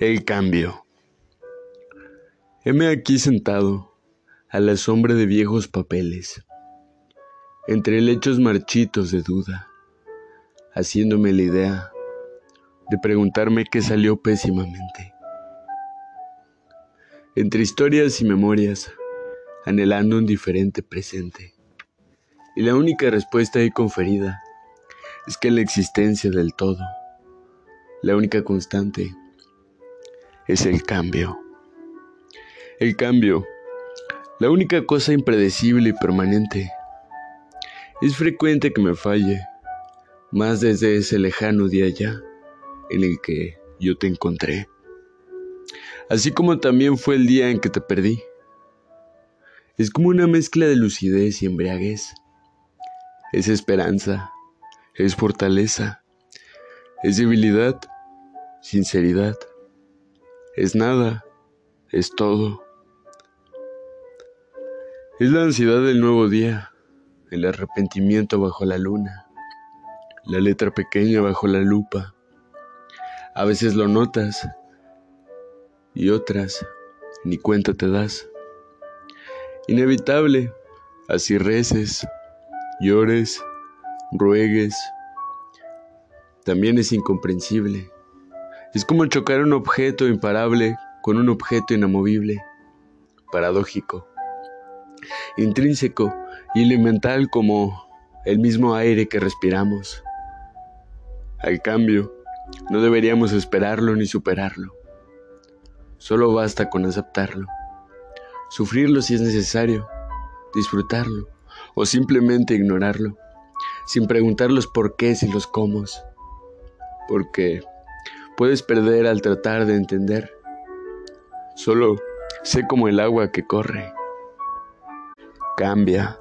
El cambio. Heme aquí sentado, a la sombra de viejos papeles, entre lechos marchitos de duda, haciéndome la idea de preguntarme qué salió pésimamente. Entre historias y memorias, anhelando un diferente presente. Y la única respuesta ahí conferida es que la existencia del todo, la única constante, es el cambio. El cambio, la única cosa impredecible y permanente. Es frecuente que me falle, más desde ese lejano día ya en el que yo te encontré. Así como también fue el día en que te perdí. Es como una mezcla de lucidez y embriaguez. Es esperanza, es fortaleza, es debilidad, sinceridad, es nada, es todo. Es la ansiedad del nuevo día, el arrepentimiento bajo la luna, la letra pequeña bajo la lupa. A veces lo notas y otras ni cuenta te das. Inevitable, así reces, llores, ruegues. También es incomprensible es como chocar un objeto imparable con un objeto inamovible, paradójico, intrínseco y elemental como el mismo aire que respiramos. Al cambio, no deberíamos esperarlo ni superarlo. Solo basta con aceptarlo, sufrirlo si es necesario, disfrutarlo o simplemente ignorarlo, sin preguntar los porqués y los cómo. Porque puedes perder al tratar de entender. Solo sé como el agua que corre. Cambia.